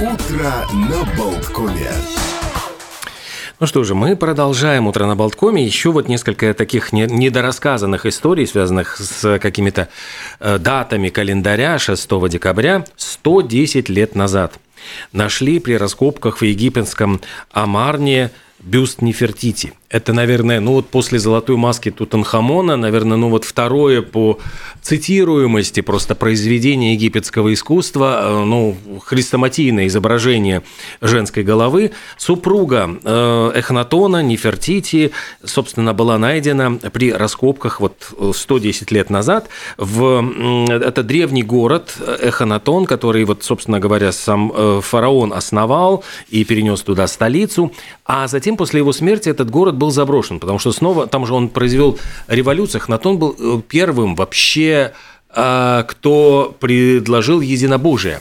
Утро на Болткоме. Ну что же, мы продолжаем «Утро на Болткоме». Еще вот несколько таких недорассказанных историй, связанных с какими-то э, датами календаря 6 декабря 110 лет назад. Нашли при раскопках в египетском Амарне бюст Нефертити. Это, наверное, ну вот после «Золотой маски» Тутанхамона, наверное, ну вот второе по цитируемости просто произведение египетского искусства, э, ну, хрестоматийное изображение женской головы. Супруга э, Эхнатона, Нефертити, собственно, была найдена при раскопках вот 110 лет назад. В, это древний город Эхнатон, который, вот, собственно говоря, сам э, фараон основал и перенес туда столицу. А затем, после его смерти, этот город был заброшен, потому что снова там же он произвел революцию. Хнатон был э, первым вообще, а, кто предложил единобожие.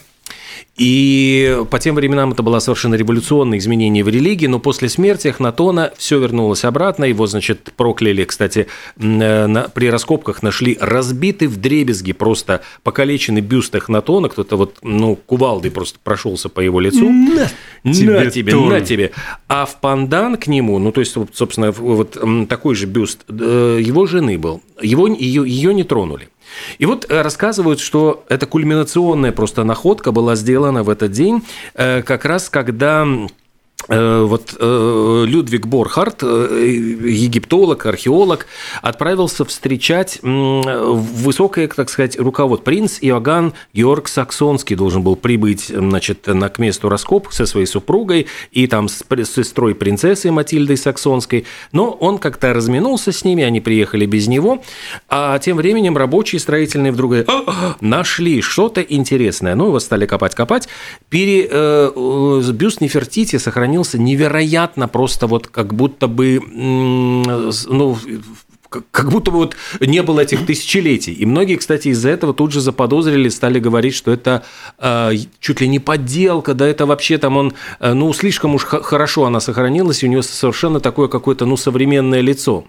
И по тем временам это было совершенно революционное изменение в религии, но после смерти Эхнатона все вернулось обратно. Его, значит, прокляли, кстати, на, при раскопках нашли разбитый в дребезги просто покалеченный бюст Эхнатона. Кто-то вот, ну, кувалдой просто прошелся по его лицу. На, на тебе, тебе на тебе. А в пандан к нему, ну, то есть, собственно, вот такой же бюст э, его жены был. Его, ее, ее не тронули. И вот э, рассказывают, что эта кульминационная просто находка была сделана в этот день, э, как раз когда вот э, Людвиг Борхард, э, египтолог, археолог, отправился встречать высокое, так сказать, руковод. Принц Иоганн Георг Саксонский должен был прибыть значит, на, к месту раскопок со своей супругой и там с сестрой принцессы Матильдой Саксонской. Но он как-то разминулся с ними, они приехали без него. А тем временем рабочие строительные вдруг нашли что-то интересное. Ну, его стали копать-копать. Пере, э, бюст Нефертити сохранил сохранился невероятно просто вот как будто бы, ну, как будто бы вот не было этих тысячелетий. И многие, кстати, из-за этого тут же заподозрили, стали говорить, что это э, чуть ли не подделка, да это вообще там он, э, ну, слишком уж хорошо она сохранилась, и у нее совершенно такое какое-то, ну, современное лицо.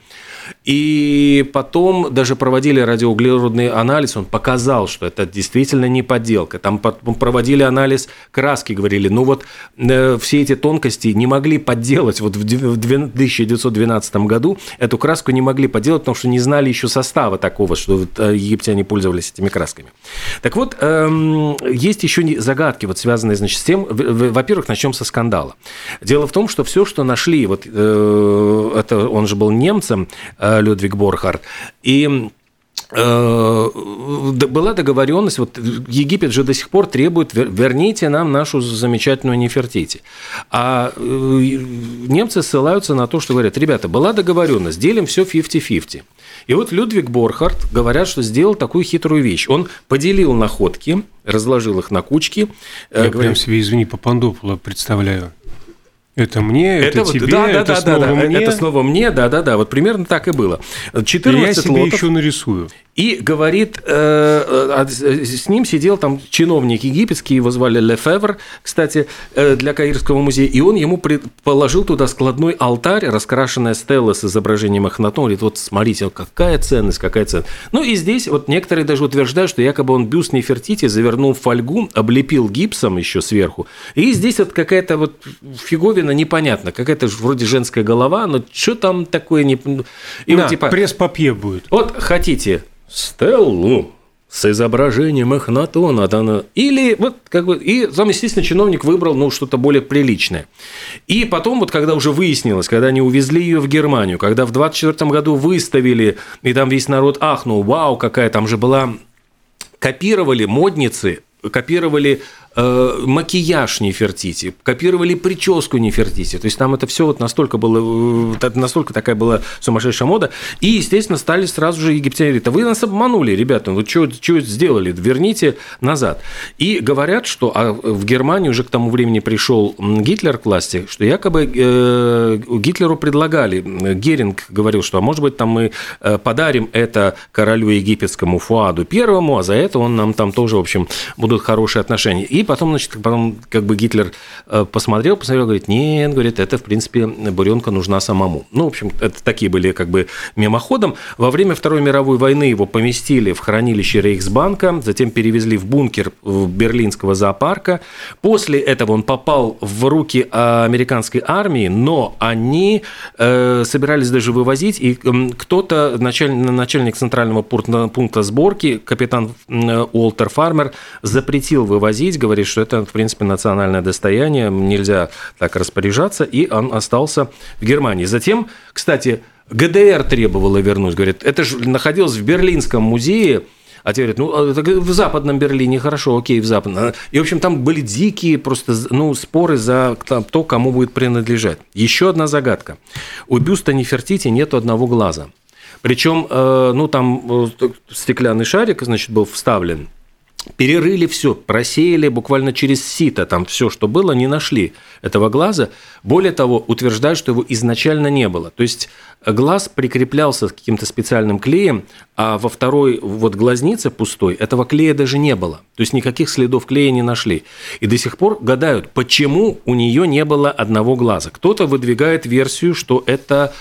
И потом даже проводили радиоуглеродный анализ, он показал, что это действительно не подделка. Там проводили анализ краски, говорили, ну вот э, все эти тонкости не могли подделать. Вот в 1912 году эту краску не могли подделать, потому что не знали еще состава такого, что э, египтяне пользовались этими красками. Так вот, эм, есть еще загадки, вот связанные, значит, с тем, во-первых, начнем со скандала. Дело в том, что все, что нашли, вот э, это он же был немцем, Э, Людвиг Борхард. И э, была договоренность, вот Египет же до сих пор требует, верните нам нашу замечательную Нефертити. А э, немцы ссылаются на то, что говорят, ребята, была договоренность, делим все 50-50. И вот Людвиг Борхард, говорят, что сделал такую хитрую вещь. Он поделил находки, разложил их на кучки. Я прям себе, извини, Папандопула представляю. Это мне, это, это тебе, да, это да, снова да, мне. Это снова мне, да, да, да. Вот примерно так и было. 14 Я себе лотов. еще нарисую. И говорит, э, э, с ним сидел там чиновник египетский, его звали Лефевр, кстати, э, для Каирского музея, и он ему положил туда складной алтарь, раскрашенная стелла с изображением Ахнатона. Говорит, вот смотрите, какая ценность, какая ценность. Ну и здесь вот некоторые даже утверждают, что якобы он бюст Нефертити завернул в фольгу, облепил гипсом еще сверху. И здесь вот какая-то вот фиговина непонятна, какая-то вроде женская голова, но что там такое не... И да, вот типа... пресс-папье будет. Вот хотите стеллу с изображением Эхнатона. Она... Или вот как бы... И там, естественно, чиновник выбрал ну, что-то более приличное. И потом, вот когда уже выяснилось, когда они увезли ее в Германию, когда в 24 году выставили, и там весь народ ахнул, вау, какая там же была... Копировали модницы, копировали Э, макияж Нефертити, копировали прическу Нефертити. То есть там это все вот настолько было, э, настолько такая была сумасшедшая мода. И, естественно, стали сразу же египтяне говорить, а вы нас обманули, ребята, вы что, сделали, верните назад. И говорят, что а в Германии уже к тому времени пришел Гитлер к власти, что якобы э, Гитлеру предлагали, Геринг говорил, что, а может быть, там мы подарим это королю египетскому Фуаду первому, а за это он нам там тоже, в общем, будут хорошие отношения. И потом, значит, потом как бы Гитлер э, посмотрел, посмотрел, говорит, нет, говорит, это, в принципе, буренка нужна самому. Ну, в общем, это такие были как бы мимоходом. Во время Второй мировой войны его поместили в хранилище Рейхсбанка, затем перевезли в бункер берлинского зоопарка. После этого он попал в руки американской армии, но они э, собирались даже вывозить, и кто-то, начальник, начальник центрального пункта сборки, капитан Уолтер Фармер, запретил вывозить, говорит, что это, в принципе, национальное достояние, нельзя так распоряжаться, и он остался в Германии. Затем, кстати, ГДР требовала вернуть, говорит, это же находилось в Берлинском музее, а те говорят, ну, а, в Западном Берлине хорошо, окей, в Западном. И, в общем, там были дикие просто ну, споры за то, кому будет принадлежать. Еще одна загадка. У бюста Нефертити нет одного глаза. Причем, э, ну, там э, стеклянный шарик, значит, был вставлен перерыли все, просеяли буквально через сито, там все, что было, не нашли этого глаза. Более того, утверждают, что его изначально не было. То есть глаз прикреплялся каким-то специальным клеем, а во второй вот глазнице пустой этого клея даже не было. То есть никаких следов клея не нашли. И до сих пор гадают, почему у нее не было одного глаза. Кто-то выдвигает версию, что это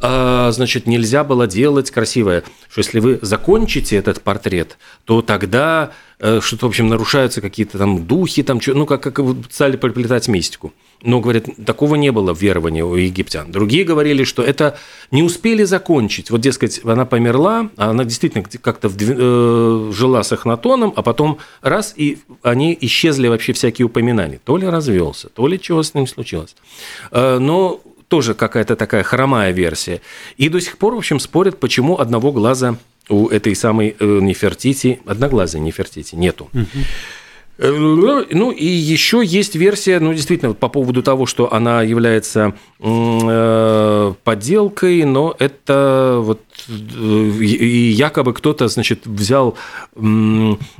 значит, нельзя было делать красивое, что если вы закончите этот портрет, то тогда э, что-то, в общем, нарушаются какие-то там духи, там, ну, как, как стали приплетать мистику. Но, говорят, такого не было в веровании у египтян. Другие говорили, что это не успели закончить. Вот, дескать, она померла, а она действительно как-то э, жила с Эхнатоном, а потом раз, и они исчезли вообще всякие упоминания. То ли развелся, то ли чего с ним случилось. Э, но тоже какая-то такая хромая версия. И до сих пор, в общем, спорят, почему одного глаза у этой самой э, Нефертити, одноглазой Нефертити нету. Угу. Ну и еще есть версия, ну действительно, по поводу того, что она является э, подделкой, но это вот и якобы кто-то, значит, взял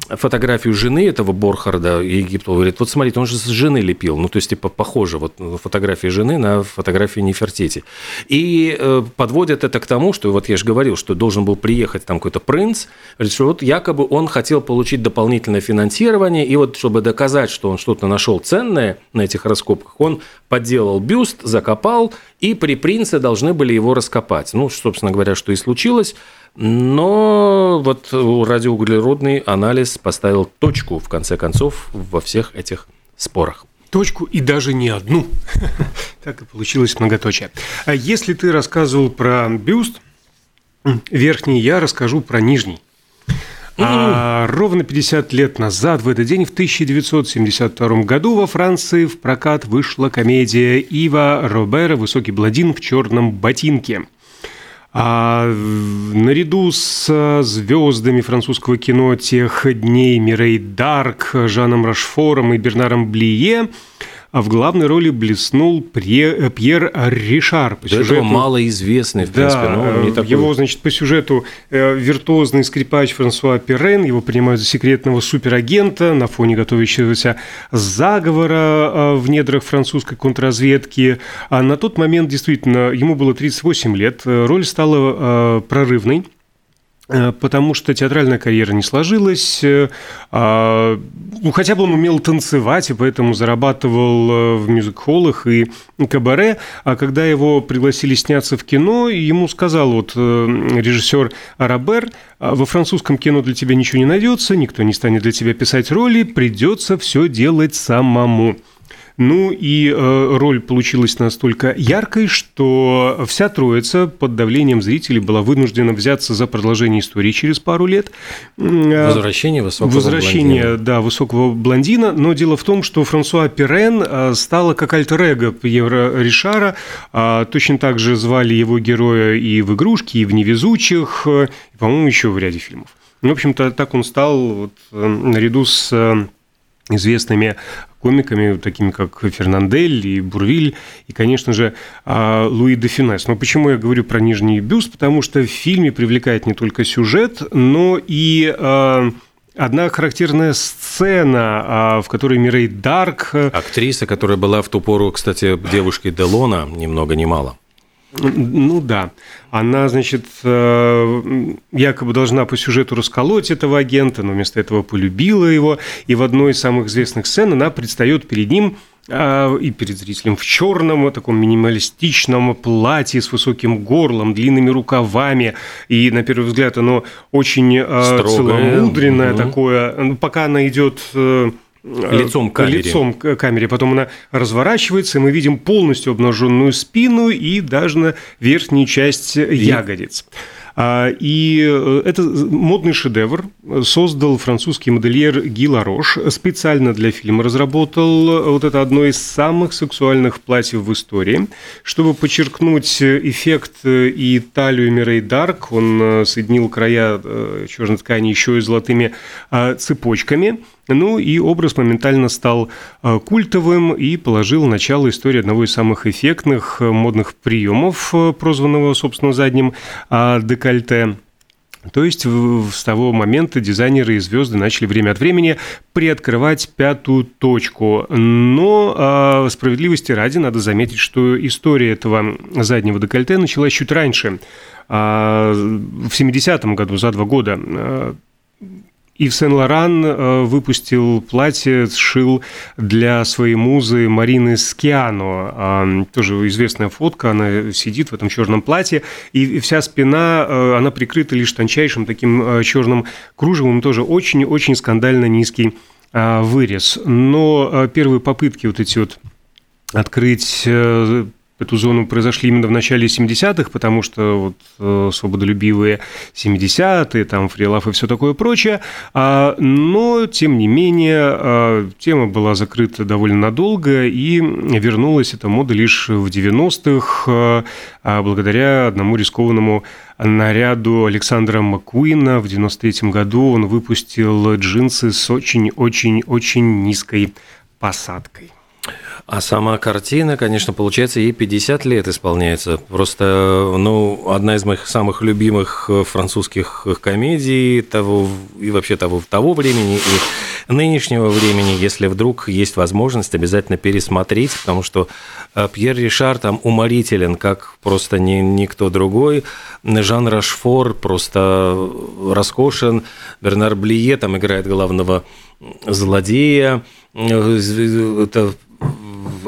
фотографию жены этого Борхарда Египта, говорит, вот смотрите, он же с жены лепил, ну, то есть, типа, похоже, вот фотография жены на фотографию Нефертити. И э, подводят это к тому, что, вот я же говорил, что должен был приехать там какой-то принц, говорит, что вот якобы он хотел получить дополнительное финансирование, и вот, чтобы доказать, что он что-то нашел ценное на этих раскопках, он подделал бюст, закопал, и при принце должны были его раскопать. Ну, собственно говоря, что и случилось. Но вот радиоуглеродный анализ поставил точку, в конце концов, во всех этих спорах точку и даже не одну. так и получилось многоточие. А если ты рассказывал про бюст верхний, я расскажу про нижний. А ровно 50 лет назад, в этот день, в 1972 году, во Франции в прокат вышла комедия Ива Робера «Высокий бладин в черном ботинке». А наряду с звездами французского кино тех дней Мирей Дарк, Жаном Рашфором и Бернаром Блие – а в главной роли блеснул Пьер, Пьер Ришар. По До сюжету, этого малоизвестный, в да, принципе, но не такой... Его, значит, по сюжету э, виртуозный скрипач Франсуа Перен, его принимают за секретного суперагента на фоне готовящегося заговора э, в недрах французской контрразведки. А на тот момент, действительно, ему было 38 лет, роль стала э, прорывной. Э, потому что театральная карьера не сложилась. Э, а, ну, хотя бы он умел танцевать, и поэтому зарабатывал э, в мюзик-холлах и кабаре. А когда его пригласили сняться в кино, ему сказал вот режиссер Арабер, «А во французском кино для тебя ничего не найдется, никто не станет для тебя писать роли, придется все делать самому. Ну и э, роль получилась настолько яркой, что вся троица под давлением зрителей была вынуждена взяться за продолжение истории через пару лет. Э, Возвращение высокого Возвращение, блондина. да, высокого блондина. Но дело в том, что Франсуа Пирен э, стала как альтер-эго Пьера Ришара. А точно так же звали его героя и в «Игрушке», и в «Невезучих», и, по-моему, еще в ряде фильмов. В общем-то, так он стал вот, наряду с известными комиками, такими как Фернандель и Бурвиль, и, конечно же, а, Луи де Финес. Но почему я говорю про нижний бюст? Потому что в фильме привлекает не только сюжет, но и а, одна характерная сцена, а, в которой Мирей Дарк... Актриса, которая была в ту пору, кстати, девушкой Делона, ни много ни мало. Ну да. Она, значит, э, якобы должна по сюжету расколоть этого агента, но вместо этого полюбила его. И в одной из самых известных сцен она предстает перед ним а, и перед зрителем в черном, таком минималистичном платье с высоким горлом, длинными рукавами. И на первый взгляд оно очень э, Строгое. целомудренное угу. такое. Пока она идет э, лицом к камере. Лицом к камере. Потом она разворачивается, и мы видим полностью обнаженную спину и даже на верхнюю часть ягодиц. А, и э, это модный шедевр создал французский модельер Ги Ларош. Специально для фильма разработал вот это одно из самых сексуальных платьев в истории. Чтобы подчеркнуть эффект и талию Мирей Дарк, он э, соединил края э, черной ткани еще и золотыми цепочками – ну и образ моментально стал э, культовым и положил начало истории одного из самых эффектных э, модных приемов, э, прозванного, собственно, задним а, декольте. То есть с того момента дизайнеры и звезды начали время от времени приоткрывать пятую точку. Но а, справедливости ради надо заметить, что история этого заднего декольте началась чуть раньше. А, в 70-м году, за два года, и в Сен-Лоран э, выпустил платье, сшил для своей музы Марины Скиано. Тоже известная фотка, она сидит в этом черном платье, и вся спина, э, она прикрыта лишь тончайшим таким э, черным кружевом, тоже очень-очень скандально низкий вырез. Но первые попытки вот эти вот открыть эту зону произошли именно в начале 70-х, потому что вот э, свободолюбивые 70-е, там фрилав и все такое прочее, а, но, тем не менее, а, тема была закрыта довольно надолго, и вернулась эта мода лишь в 90-х, а, благодаря одному рискованному наряду Александра Маккуина. В 93 году он выпустил джинсы с очень-очень-очень низкой посадкой. А сама картина, конечно, получается, ей 50 лет исполняется. Просто, ну, одна из моих самых любимых э, французских комедий того и вообще того, того времени и нынешнего времени, если вдруг есть возможность, обязательно пересмотреть, потому что э, Пьер Ришар там уморителен, как просто ни, никто другой. Жан Рашфор просто роскошен. Бернар Блие там играет главного злодея. Э, это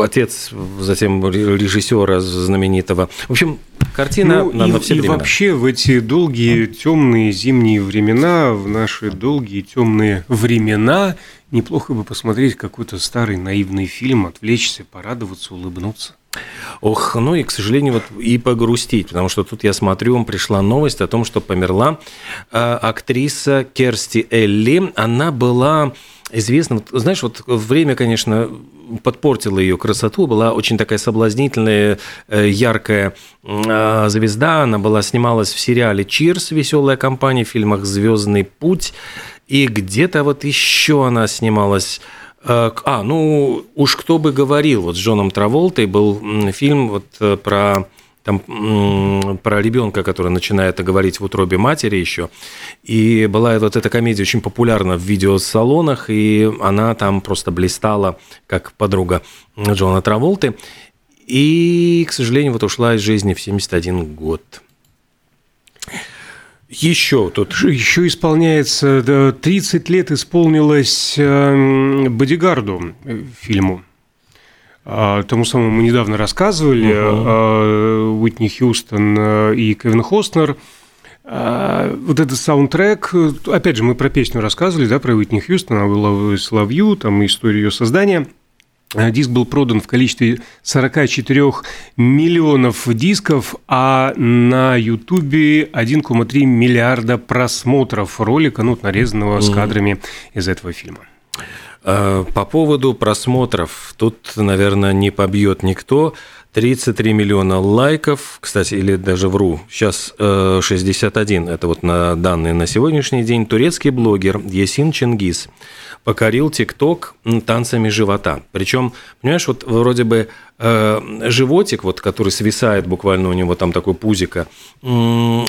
отец затем режиссера знаменитого. В общем, картина ну, на, и, на все и времена. вообще в эти долгие темные зимние времена, в наши долгие темные времена, неплохо бы посмотреть какой-то старый наивный фильм, отвлечься, порадоваться, улыбнуться. Ох, ну и, к сожалению, вот и погрустить, потому что тут я смотрю, пришла новость о том, что померла э, актриса Керсти Элли. Она была известна, вот, знаешь, вот время, конечно, подпортило ее красоту, была очень такая соблазнительная, э, яркая э, звезда, она была, снималась в сериале «Чирс», веселая компания, в фильмах «Звездный путь», и где-то вот еще она снималась э, а, ну, уж кто бы говорил, вот с Джоном Траволтой был фильм вот про там про ребенка, который начинает говорить в утробе матери еще. И была вот эта комедия очень популярна в видеосалонах, и она там просто блистала как подруга Джона Траволты. И, к сожалению, вот ушла из жизни в 71 год. Еще тут... Еще исполняется, 30 лет исполнилось эм, «Бодигарду» фильму. А, тому самому мы недавно рассказывали, uh-huh. Уитни Хьюстон и Кевин Хостнер. А, вот этот саундтрек, опять же, мы про песню рассказывали, да, про Уитни Хьюстон, она была «Соловью», там история ее создания. Диск был продан в количестве 44 миллионов дисков, а на Ютубе 1,3 миллиарда просмотров ролика, ну, нарезанного с кадрами из этого фильма. Э, по поводу просмотров, тут, наверное, не побьет никто. 33 миллиона лайков, кстати, или даже вру, сейчас 61, э, это вот на данные на сегодняшний день, турецкий блогер Есин Чингис покорил ТикТок танцами живота. Причем, понимаешь, вот вроде бы э, животик, вот, который свисает буквально у него там такой пузико, э,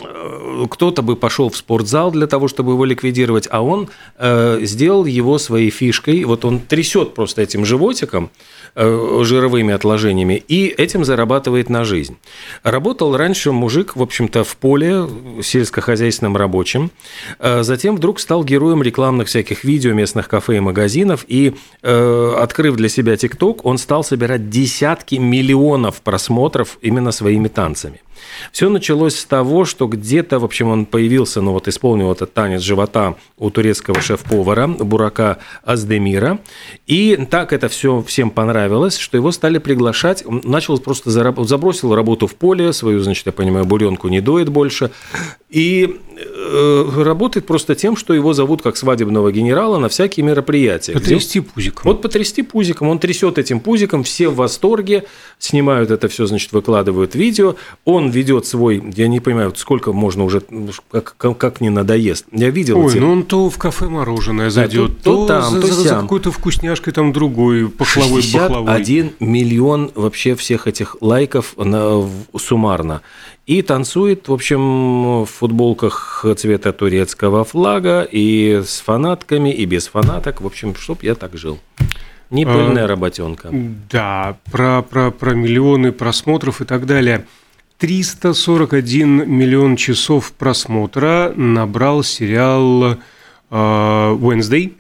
кто-то бы пошел в спортзал для того, чтобы его ликвидировать, а он э, сделал его своей фишкой. Вот он трясет просто этим животиком, э, жировыми отложениями, и этим этим зарабатывает на жизнь. Работал раньше мужик, в общем-то, в поле, сельскохозяйственным рабочим. Э, затем вдруг стал героем рекламных всяких видео местных кафе и магазинов. И, э, открыв для себя ТикТок, он стал собирать десятки миллионов просмотров именно своими танцами. Все началось с того, что где-то, в общем, он появился, ну вот исполнил этот танец живота у турецкого шеф-повара Бурака Аздемира. И так это все всем понравилось, что его стали приглашать. Он начал просто забросил работу в поле, свою, значит, я понимаю, буренку не доит больше. И э, работает просто тем, что его зовут как свадебного генерала на всякие мероприятия. Потрясти где... пузиком. Вот потрясти пузиком. Он трясет этим пузиком, все в восторге, снимают это все, значит, выкладывают видео. Он ведет свой, я не понимаю, сколько можно уже, как, как, как не надоест. Я видел Ой, эти... ну он то в кафе мороженое зайдет, да, то, то, там, за, то за, за какой-то вкусняшкой там другой, пахлавой, бахлавой. Один миллион вообще всех этих лайков на, суммарно. И танцует, в общем, в футболках цвета турецкого флага, и с фанатками, и без фанаток. В общем, чтоб я так жил. Не пыльная а, работенка. Да, про, про, про миллионы просмотров и так далее. 341 миллион часов просмотра набрал сериал э, Wednesday.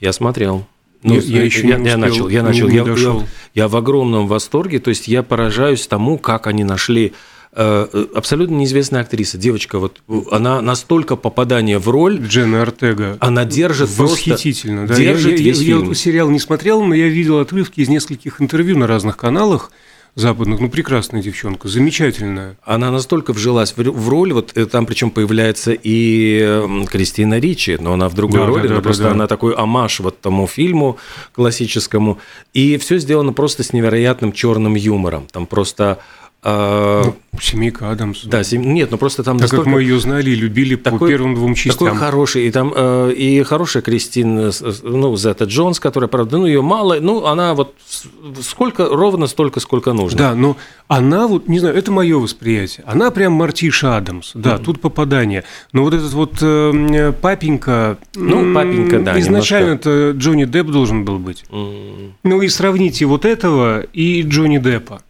Я смотрел. Ну, я, я еще я, не успел, я начал, я начал, я, я, я в огромном восторге, то есть я поражаюсь тому, как они нашли Э, э, абсолютно неизвестная актриса, девочка, вот она настолько попадание в роль. Дженна Артега. Она держит Восхитительно, просто, да. Держит я, весь я, фильм. Я сериал не смотрел, но я видел отрывки из нескольких интервью на разных каналах западных. Ну, прекрасная девчонка, замечательная. Она настолько вжилась в роль, вот э, там причем появляется и Кристина Ричи, но она в другой да, роли, да, но да, просто да. она такой амаш вот тому фильму классическому. И все сделано просто с невероятным черным юмором. Там просто а, ну, Семейка Адамс. Да, сем... нет, ну просто там Так настолько... как мы ее знали и любили такой, по первым двум частям. Такой хороший, и там э, и хорошая Кристин, ну, Зета Джонс, которая, правда, ну, ее мало, ну, она вот сколько, ровно столько, сколько нужно. Да, но она вот, не знаю, это мое восприятие, она прям Мартиша Адамс, да, mm-hmm. тут попадание. Но вот этот вот э, папенька... Ну, папенька, да, Изначально это Джонни Депп должен был быть. Mm-hmm. Ну, и сравните вот этого и Джонни Деппа.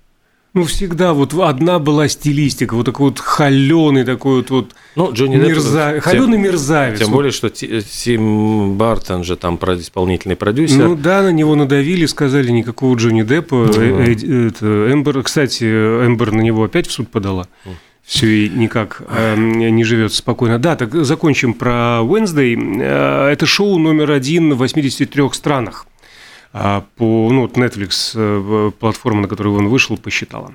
Ну, всегда вот одна была стилистика, вот такой вот холеный такой вот, вот ну, Джонни мерза... Депп, холеный тем, мерзавец. Тем более, что Тим Бартон же там исполнительный продюсер. Ну да, на него надавили, сказали никакого Джонни Деппа. Mm-hmm. Э, э, это, Эмбер, кстати, Эмбер на него опять в суд подала. Mm все и никак э, не живет спокойно. Да, так закончим про Wednesday. Э, это шоу номер один в 83 странах. А по ну, Netflix, э, платформа, на которую он вышел, посчитала.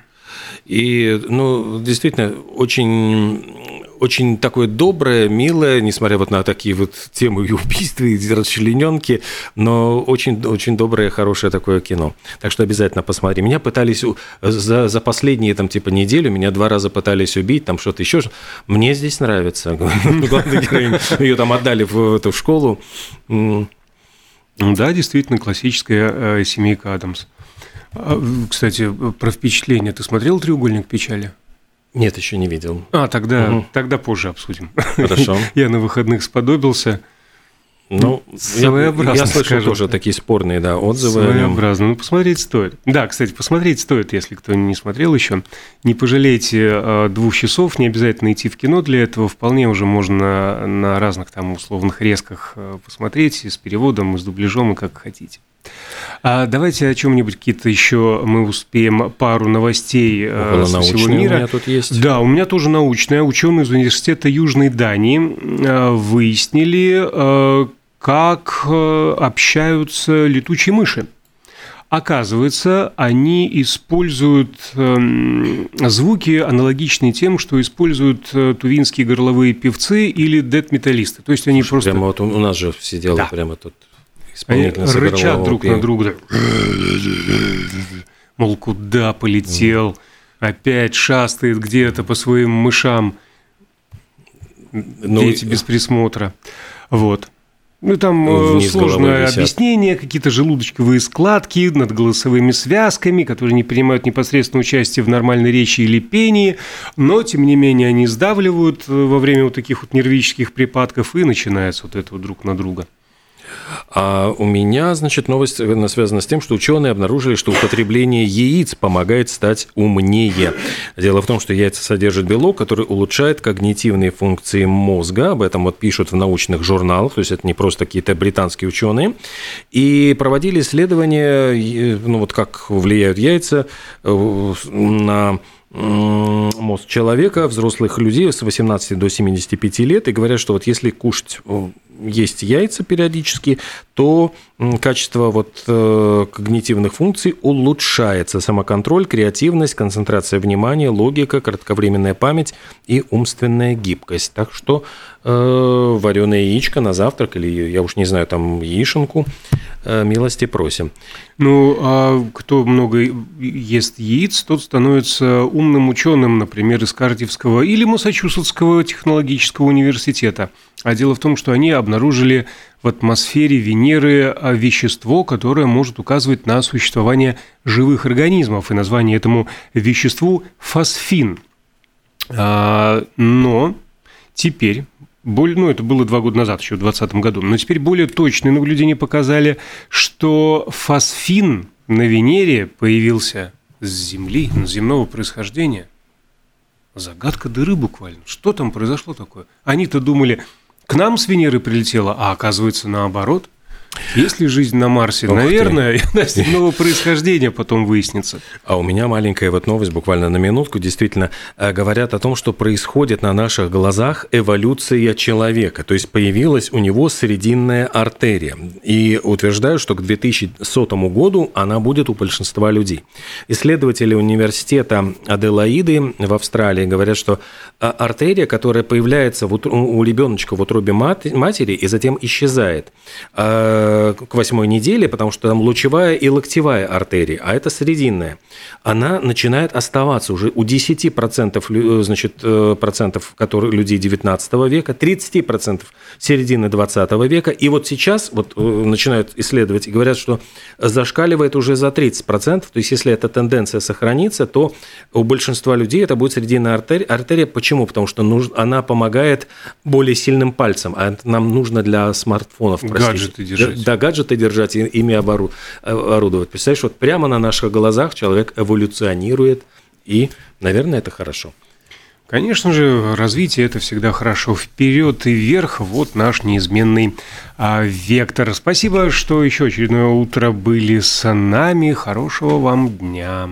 И, ну, действительно, очень, очень такое доброе, милое, несмотря вот на такие вот темы и убийства, и расчлененки, но очень, очень доброе, хорошее такое кино. Так что обязательно посмотри. Меня пытались за, за последние, там, типа, неделю, меня два раза пытались убить, там что-то еще. Мне здесь нравится. Главная. Ее там отдали в эту школу. Да, действительно, классическая э, семейка Адамс. А, кстати, про впечатление. Ты смотрел «Треугольник печали»? Нет, еще не видел. А, тогда, угу. тогда позже обсудим. Хорошо. Я на выходных сподобился. Ну, своеобразно, я, я слышал скажем. тоже такие спорные да, отзывы. Своеобразно. Ну, посмотреть стоит. Да, кстати, посмотреть стоит, если кто не смотрел еще. Не пожалейте э, двух часов, не обязательно идти в кино для этого. Вполне уже можно на разных там условных резках э, посмотреть и с переводом, и с дубляжом, и как хотите. А давайте о чем-нибудь какие-то еще мы успеем пару новостей э, Около со всего мира. У меня тут есть. Да, у меня тоже научная. Ученые из университета Южной Дании э, выяснили, э, как общаются летучие мыши. Оказывается, они используют э, звуки, аналогичные тем, что используют тувинские горловые певцы или дед-металлисты. То есть они Слушай, просто... Прямо вот у нас же сидел да. прямо тут они рычат друг на друга. Мол, куда полетел? Опять шастает где-то по своим мышам. Ну, Дети без присмотра. Вот. Ну, там э, Вниз сложное объяснение, какие-то желудочковые складки над голосовыми связками, которые не принимают непосредственное участие в нормальной речи или пении, но, тем не менее, они сдавливают э, во время вот таких вот нервических припадков, и начинается вот это вот друг на друга. А у меня, значит, новость связана с тем, что ученые обнаружили, что употребление яиц помогает стать умнее. Дело в том, что яйца содержат белок, который улучшает когнитивные функции мозга. Об этом вот пишут в научных журналах, то есть это не просто какие-то британские ученые. И проводили исследования, ну вот как влияют яйца э, на мозг человека, взрослых людей с 18 до 75 лет, и говорят, что вот если кушать есть яйца периодически, то качество вот э, когнитивных функций улучшается. Самоконтроль, креативность, концентрация внимания, логика, кратковременная память и умственная гибкость. Так что э, вареное яичко на завтрак или, я уж не знаю, там яишенку, э, милости просим. Ну, а кто много ест яиц, тот становится умным ученым, например, из Кардивского или Массачусетского технологического университета. А дело в том, что они обнаружили в атмосфере Венеры а, вещество, которое может указывать на существование живых организмов. И название этому веществу – фосфин. А, но теперь более, ну, это было два года назад, еще в 2020 году, но теперь более точные наблюдения показали, что фосфин на Венере появился с Земли, земного происхождения. Загадка дыры буквально. Что там произошло такое? Они-то думали, к нам с Венеры прилетело, а оказывается наоборот. Есть ли жизнь на Марсе? Ух Наверное, земного происхождения потом выяснится. А у меня маленькая вот новость, буквально на минутку. Действительно, э, говорят о том, что происходит на наших глазах эволюция человека. То есть появилась у него срединная артерия. И утверждаю, что к 2100 году она будет у большинства людей. Исследователи университета Аделаиды в Австралии говорят, что э, артерия, которая появляется у ребеночка в утробе матери и затем исчезает, э, к восьмой неделе, потому что там лучевая и локтевая артерии, а это срединная, она начинает оставаться уже у 10% э, значит, э, процентов которые, людей 19 века, 30% середины 20 века, и вот сейчас вот э, начинают исследовать и говорят, что зашкаливает уже за 30%, то есть если эта тенденция сохранится, то у большинства людей это будет срединная артерия. артерия. Почему? Потому что она помогает более сильным пальцам, а это нам нужно для смартфонов. Простите. Гаджеты держать держать. Гаджеты держать, ими оборудовать. Представляешь, вот прямо на наших глазах человек эволюционирует, и, наверное, это хорошо. Конечно же, развитие это всегда хорошо. Вперед и вверх, вот наш неизменный а, вектор. Спасибо, что еще очередное утро были с нами. Хорошего вам дня.